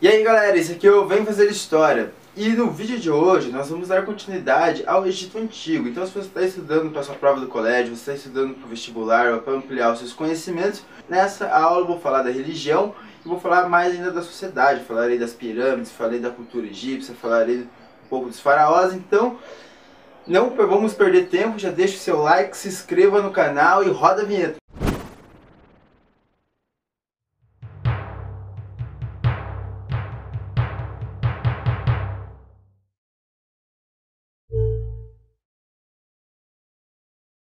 E aí galera, esse aqui é o Vem Fazer História. E no vídeo de hoje nós vamos dar continuidade ao Egito Antigo. Então se você está estudando para sua prova do colégio, você está estudando para o vestibular ou para ampliar os seus conhecimentos, nessa aula eu vou falar da religião e vou falar mais ainda da sociedade. Falarei das pirâmides, falarei da cultura egípcia, falarei um pouco dos faraós. Então não vamos perder tempo, já deixa o seu like, se inscreva no canal e roda a vinheta.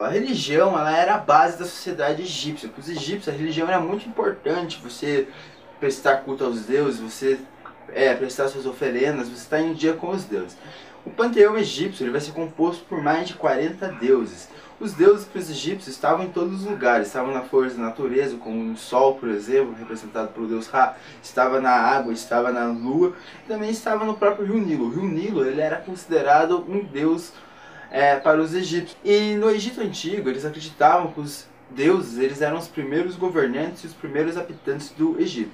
A religião ela era a base da sociedade egípcia. Para os egípcios, a religião era muito importante. Você prestar culto aos deuses, você é, prestar suas oferendas, você está em dia com os deuses. O panteão egípcio ele vai ser composto por mais de 40 deuses. Os deuses para os egípcios estavam em todos os lugares, estavam na força da natureza, como no sol, por exemplo, representado pelo deus Ra, estava na água, estava na lua, também estava no próprio rio Nilo. O rio Nilo ele era considerado um deus é, para os egípcios. E no Egito Antigo, eles acreditavam que os deuses eles eram os primeiros governantes e os primeiros habitantes do Egito.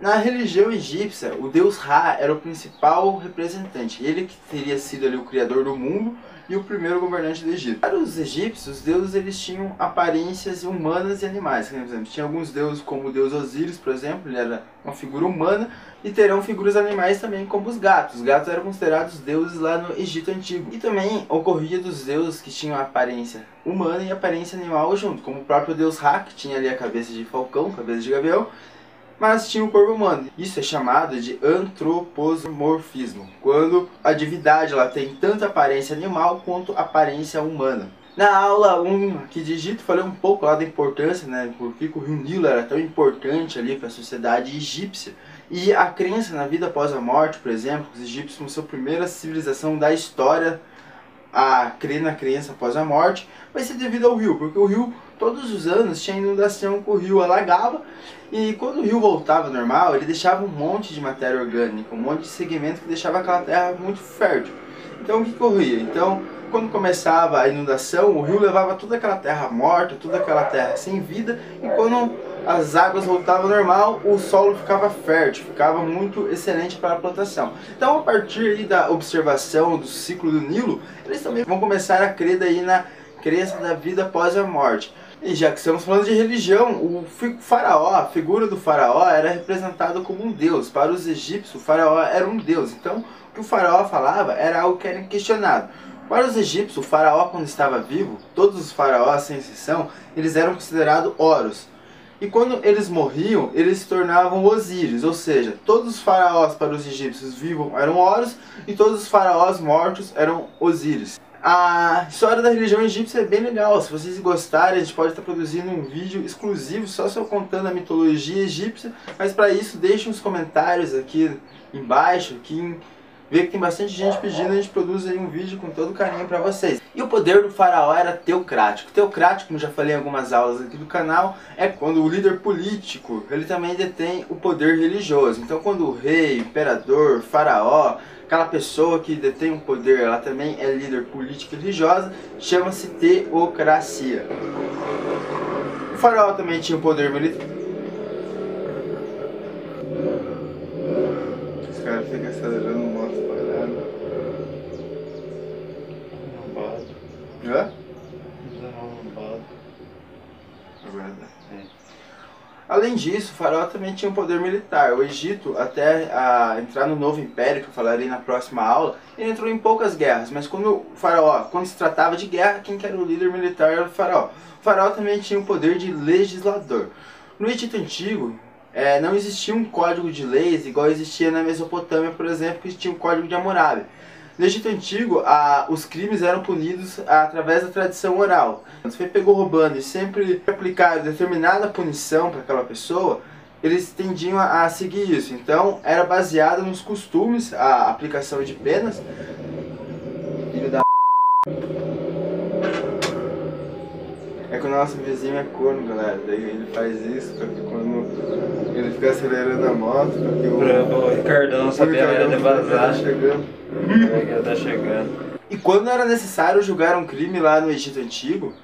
Na religião egípcia, o deus Ra era o principal representante. Ele que teria sido ali o criador do mundo e o primeiro governante do Egito. Para os egípcios, os deuses eles tinham aparências humanas e animais. Por exemplo, tinha alguns deuses como o deus Osíris, por exemplo, ele era uma figura humana, e terão figuras animais também como os gatos. Os gatos eram considerados deuses lá no Egito Antigo. E também ocorria dos deuses que tinham aparência humana e aparência animal junto, como o próprio deus Ra, que tinha ali a cabeça de falcão, cabeça de gavião, mas tinha um corpo humano. Isso é chamado de antropomorfismo, quando a divindade ela tem tanto aparência animal quanto aparência humana. Na aula 1 aqui de Egito, falei um pouco lá da importância, né, por que o rio Nilo era tão importante ali para a sociedade egípcia. E a crença na vida após a morte, por exemplo, os egípcios a sua primeira civilização da história a crer na crença após a morte, vai ser devido ao rio, porque o rio todos os anos tinha inundação que o rio alagava e quando o rio voltava ao normal, ele deixava um monte de matéria orgânica, um monte de segmento que deixava aquela terra muito fértil. Então o que corria? Então, quando começava a inundação, o rio levava toda aquela terra morta, toda aquela terra sem vida, e quando as águas voltavam ao normal, o solo ficava fértil, ficava muito excelente para a plantação. Então, a partir da observação do ciclo do Nilo, eles também vão começar a crer daí na crença da vida após a morte. E já que estamos falando de religião, o faraó, a figura do faraó era representada como um deus. Para os egípcios, o faraó era um deus. Então, o que o faraó falava era algo que era questionado. Para os egípcios, o faraó quando estava vivo, todos os faraós, sem exceção, eles eram considerados oros. E quando eles morriam, eles se tornavam Osíris, ou seja, todos os faraós para os egípcios vivos eram Horus e todos os faraós mortos eram Osíris. A história da religião egípcia é bem legal, se vocês gostarem a gente pode estar produzindo um vídeo exclusivo só só contando a mitologia egípcia, mas para isso deixem os comentários aqui embaixo, aqui vê que tem bastante gente pedindo, a gente produz aí um vídeo com todo carinho para vocês. E o poder do faraó era teocrático. Teocrático, como já falei em algumas aulas aqui do canal, é quando o líder político, ele também detém o poder religioso. Então quando o rei, imperador, faraó, aquela pessoa que detém um poder, ela também é líder político e religiosa, chama-se teocracia. O faraó também tinha um poder militar. Os caras ficam Dá. É. Além disso, o faraó também tinha um poder militar. O Egito, até a, entrar no novo império, que eu falarei na próxima aula, ele entrou em poucas guerras. Mas quando o faraó, quando se tratava de guerra, quem que era o líder militar era o faraó. O faraó também tinha o poder de legislador. No Egito Antigo, é, não existia um código de leis igual existia na Mesopotâmia, por exemplo, que tinha o código de Hammurabi. No Egito Antigo, a, os crimes eram punidos através da tradição oral. Se você pegou roubando e sempre aplicaram determinada punição para aquela pessoa, eles tendiam a, a, seguir isso. Então, era baseado nos costumes, a aplicação de penas. Filho da nosso vizinho é corno, galera. Daí ele faz isso, porque quando ele fica acelerando a moto, porque o. O Ricardão sabia de vazar. Tá chegando. Tá chegando. E quando era necessário julgar um crime lá no Egito Antigo,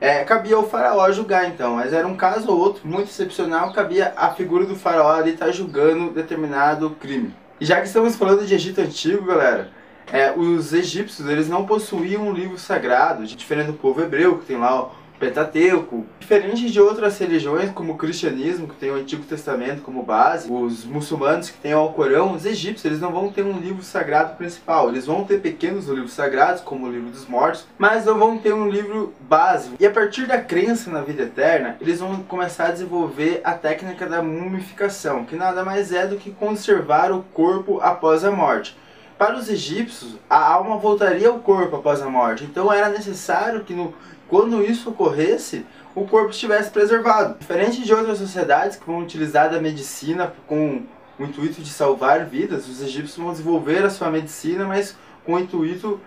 é, cabia o faraó julgar então, mas era um caso ou outro muito excepcional, cabia a figura do faraó ali estar tá julgando determinado crime. E já que estamos falando de Egito Antigo, galera, é, os egípcios eles não possuíam um livro sagrado, diferente do povo hebreu, que tem lá Pentateuco. Diferente de outras religiões, como o cristianismo, que tem o Antigo Testamento como base, os muçulmanos que têm o Alcorão, os egípcios, eles não vão ter um livro sagrado principal. Eles vão ter pequenos livros sagrados, como o livro dos mortos, mas não vão ter um livro básico. E a partir da crença na vida eterna, eles vão começar a desenvolver a técnica da mumificação, que nada mais é do que conservar o corpo após a morte. Para os egípcios, a alma voltaria ao corpo após a morte, então era necessário que no quando isso ocorresse, o corpo estivesse preservado. Diferente de outras sociedades que vão utilizar da medicina com o intuito de salvar vidas, os egípcios vão desenvolver a sua medicina, mas com o intuito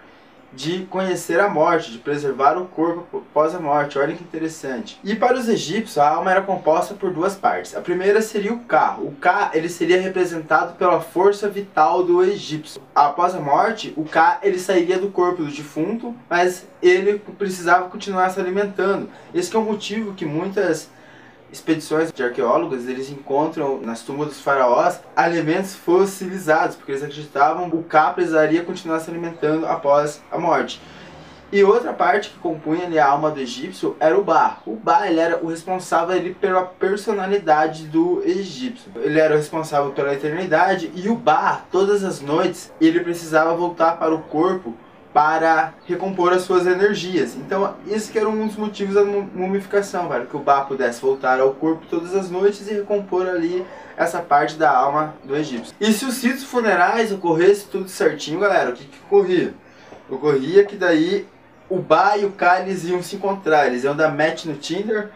de conhecer a morte, de preservar o corpo após a morte. Olha que interessante. E para os egípcios, a alma era composta por duas partes. A primeira seria o Ka. O Ka ele seria representado pela força vital do egípcio. Após a morte, o Ka ele sairia do corpo do defunto, mas ele precisava continuar se alimentando. Esse é o motivo que muitas expedições de arqueólogos, eles encontram nas tumbas dos faraós alimentos fossilizados, porque eles acreditavam que o Ka precisaria continuar se alimentando após a morte. E outra parte que compunha ali, a alma do egípcio era o Ba. O Ba ele era o responsável ali pela personalidade do egípcio. Ele era o responsável pela eternidade e o Ba, todas as noites, ele precisava voltar para o corpo para recompor as suas energias. Então, esse que era um dos motivos da mumificação, para que o Ba pudesse voltar ao corpo todas as noites e recompor ali essa parte da alma do egípcio. E se os ritos funerais ocorresse tudo certinho, galera, o que, que ocorria? Ocorria que daí o Ba e o Ka eles iam se encontrar, eles iam dar match no Tinder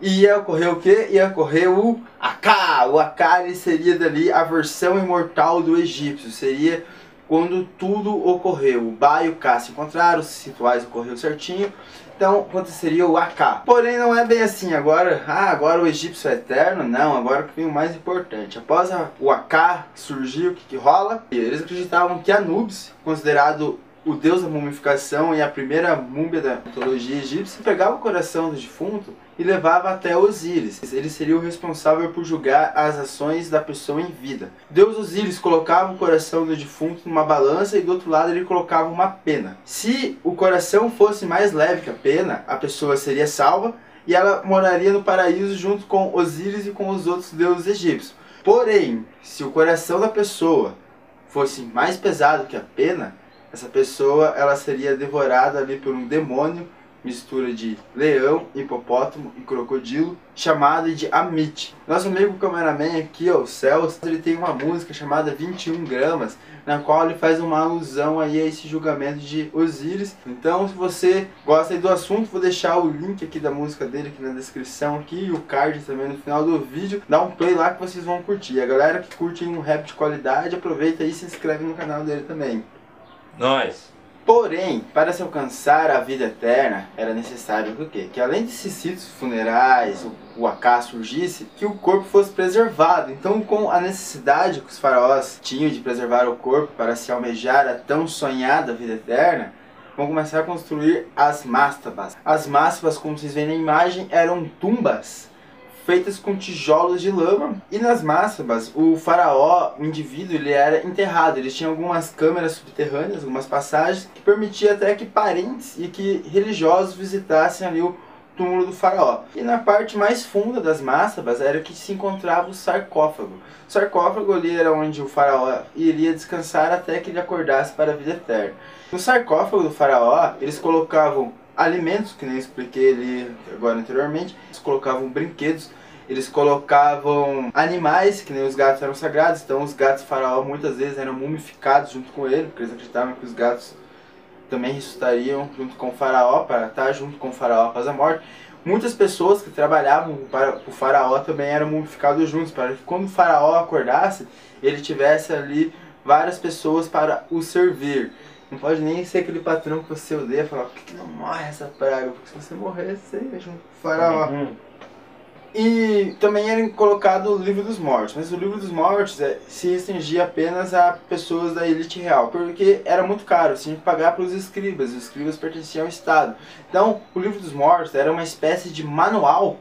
e ia ocorrer o quê? Ia ocorrer o Aka. O ele seria dali a versão imortal do egípcio, seria quando tudo ocorreu. O Ba e o Ka se encontraram, os rituais ocorreram certinho. Então aconteceria o Aka. Porém não é bem assim. Agora, ah, agora o egípcio é eterno? Não, agora que vem o mais importante. Após a, o Aka surgir, o que, que rola? Eles acreditavam que Anubis, considerado o deus da mumificação e a primeira múmia da mitologia egípcia, pegava o coração do defunto e levava até Osíris. Ele seria o responsável por julgar as ações da pessoa em vida. Deus Osíris colocava o coração do defunto numa balança e do outro lado ele colocava uma pena. Se o coração fosse mais leve que a pena, a pessoa seria salva e ela moraria no paraíso junto com Osíris e com os outros deuses egípcios. Porém, se o coração da pessoa fosse mais pesado que a pena, essa pessoa ela seria devorada ali por um demônio, mistura de leão, hipopótamo e crocodilo, chamada de Amit. Nosso amigo cameraman aqui, o Celso, ele tem uma música chamada 21 gramas, na qual ele faz uma alusão aí a esse julgamento de Osíris. Então, se você gosta do assunto, vou deixar o link aqui da música dele aqui na descrição aqui e o card também no final do vídeo. Dá um play lá que vocês vão curtir. A galera que curte um rap de qualidade, aproveita e se inscreve no canal dele também. Nós. Porém, para se alcançar a vida eterna, era necessário o quê? Que além desses ritos funerais, o, o surgisse, que o corpo fosse preservado. Então, com a necessidade que os faraós tinham de preservar o corpo para se almejar a tão sonhada vida eterna, vão começar a construir as mastabas. As mastabas, como vocês veem na imagem, eram tumbas feitas com tijolos de lama. E nas máximas, o faraó, o indivíduo, ele era enterrado. Eles tinham algumas câmeras subterrâneas, algumas passagens, que permitia até que parentes e que religiosos visitassem ali o túmulo do faraó. E na parte mais funda das mássabas era que se encontrava o sarcófago. O sarcófago ali era onde o faraó iria descansar até que ele acordasse para a vida eterna. No sarcófago do faraó, eles colocavam alimentos, que nem expliquei ali agora anteriormente, eles colocavam brinquedos eles colocavam animais, que nem os gatos eram sagrados, então os gatos faraó muitas vezes eram mumificados junto com ele, porque eles acreditavam que os gatos também ressuscitariam junto com o faraó, para estar junto com o faraó após a morte. Muitas pessoas que trabalhavam para o faraó também eram mumificados juntos, para que quando o faraó acordasse, ele tivesse ali várias pessoas para o servir. Não pode nem ser aquele patrão que você odeia, falar, por que, não morre essa praga? Porque se você morrer, você é junto com o faraó. Uhum. E também era colocado o livro dos mortos, mas o livro dos mortos é, se restringia apenas a pessoas da elite real, porque era muito caro, você tinha que pagar para os escribas, os escribas pertenciam ao Estado. Então, o livro dos mortos era uma espécie de manual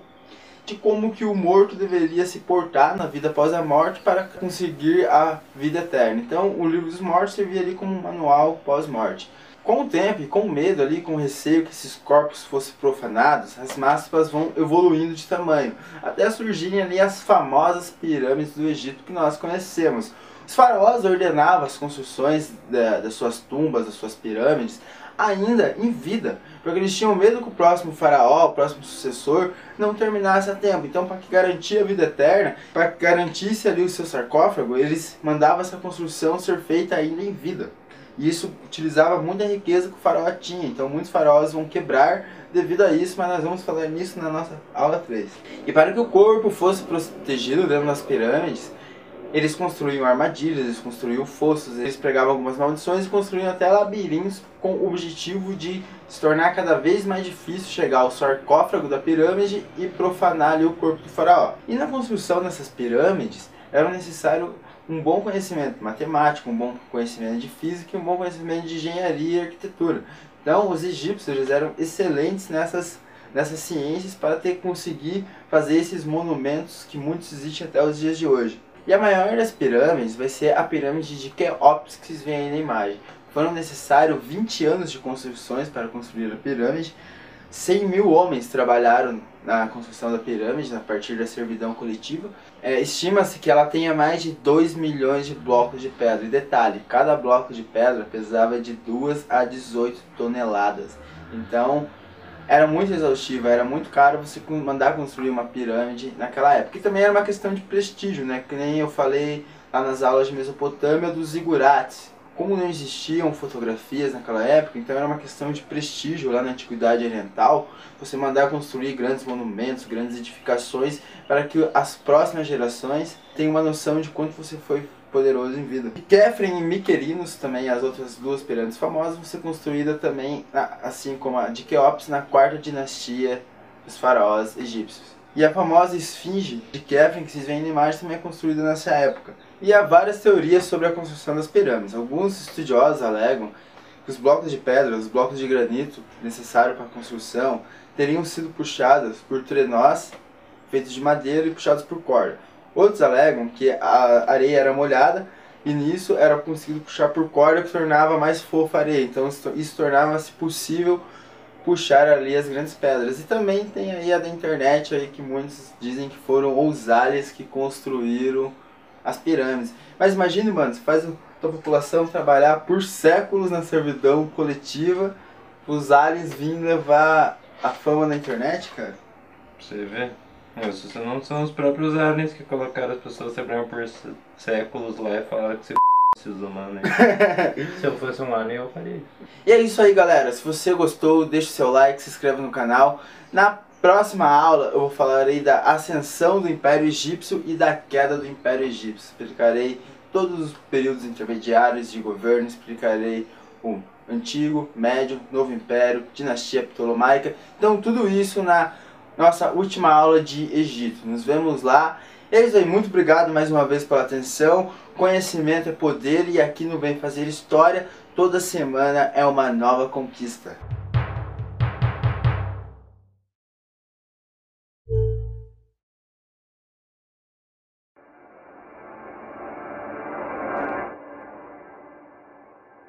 de como que o morto deveria se portar na vida após a morte para conseguir a vida eterna. Então, o livro dos mortos servia ali como um manual pós-morte. Com o tempo e com o medo ali, com o receio que esses corpos fossem profanados, as massas vão evoluindo de tamanho, até surgirem ali as famosas pirâmides do Egito que nós conhecemos. Os faraós ordenavam as construções da, das suas tumbas, das suas pirâmides, ainda em vida, porque eles tinham medo que o próximo faraó, o próximo sucessor, não terminasse a tempo. Então, para que garantir a vida eterna, para que garantisse ali o seu sarcófago, eles mandavam essa construção ser feita ainda em vida. E isso utilizava muita riqueza que o faraó tinha. Então muitos faraós vão quebrar devido a isso, mas nós vamos falar nisso na nossa aula 3. E para que o corpo fosse protegido dentro das pirâmides, eles construíam armadilhas, eles construíam fossos, eles pregavam algumas maldições e construíam até labirintos com o objetivo de se tornar cada vez mais difícil chegar ao sarcófago da pirâmide e profanar ali o corpo do faraó. E na construção dessas pirâmides era necessário um bom conhecimento matemático, um bom conhecimento de física e um bom conhecimento de engenharia e arquitetura. Então, os egípcios eles eram excelentes nessas, nessas ciências para ter conseguir fazer esses monumentos que muitos existem até os dias de hoje. E a maior das pirâmides vai ser a pirâmide de Keops, que vocês veem aí na imagem. Foram necessários 20 anos de construções para construir a pirâmide, 100 mil homens trabalharam na construção da pirâmide a partir da servidão coletiva. É, Estima-se que ela tenha mais de 2 milhões de blocos de pedra. E detalhe, cada bloco de pedra pesava de 2 a 18 toneladas. Então, era muito exaustiva, era muito caro você mandar construir uma pirâmide naquela época. E também era uma questão de prestígio, né? Que nem eu falei lá nas aulas de Mesopotâmia dos zigurates como não existiam fotografias naquela época, então era uma questão de prestígio lá na Antiguidade Oriental, você mandar construir grandes monumentos, grandes edificações, para que as próximas gerações tenham uma noção de quanto você foi poderoso em vida. Kefren e Miquerinos, também as outras duas pirâmides famosas, vão ser construídas também, assim como a de Keops, na quarta dinastia dos faraós egípcios. E a famosa esfinge de Kefren, que vocês veem na imagem, também é construída nessa época. E há várias teorias sobre a construção das pirâmides. Alguns estudiosos alegam que os blocos de pedra, os blocos de granito necessários para a construção, teriam sido puxados por trenós feitos de madeira e puxados por corda. Outros alegam que a areia era molhada e nisso era conseguido puxar por corda que tornava mais fofa a areia. Então isso tornava-se possível puxar ali as grandes pedras. E também tem aí a da internet aí que muitos dizem que foram os aliens que construíram as pirâmides. Mas imagine, mano, você faz a população trabalhar por séculos na servidão coletiva, os aliens virem levar a fama na internet, cara. Você vê? Isso não são os próprios aliens que colocaram as pessoas trabalhando por séculos lá e falaram que você esses humanos. Se eu fosse um alien, eu faria isso. E é isso aí, galera. Se você gostou, deixa o seu like, se inscreve no canal. Na Próxima aula eu vou falar aí da ascensão do Império Egípcio e da queda do Império Egípcio. Explicarei todos os períodos intermediários de governo, explicarei o Antigo, Médio, Novo Império, Dinastia Ptolomaica. Então tudo isso na nossa última aula de Egito. Nos vemos lá. Isso aí, muito obrigado mais uma vez pela atenção. Conhecimento é poder e aqui no Vem Fazer História, toda semana é uma nova conquista.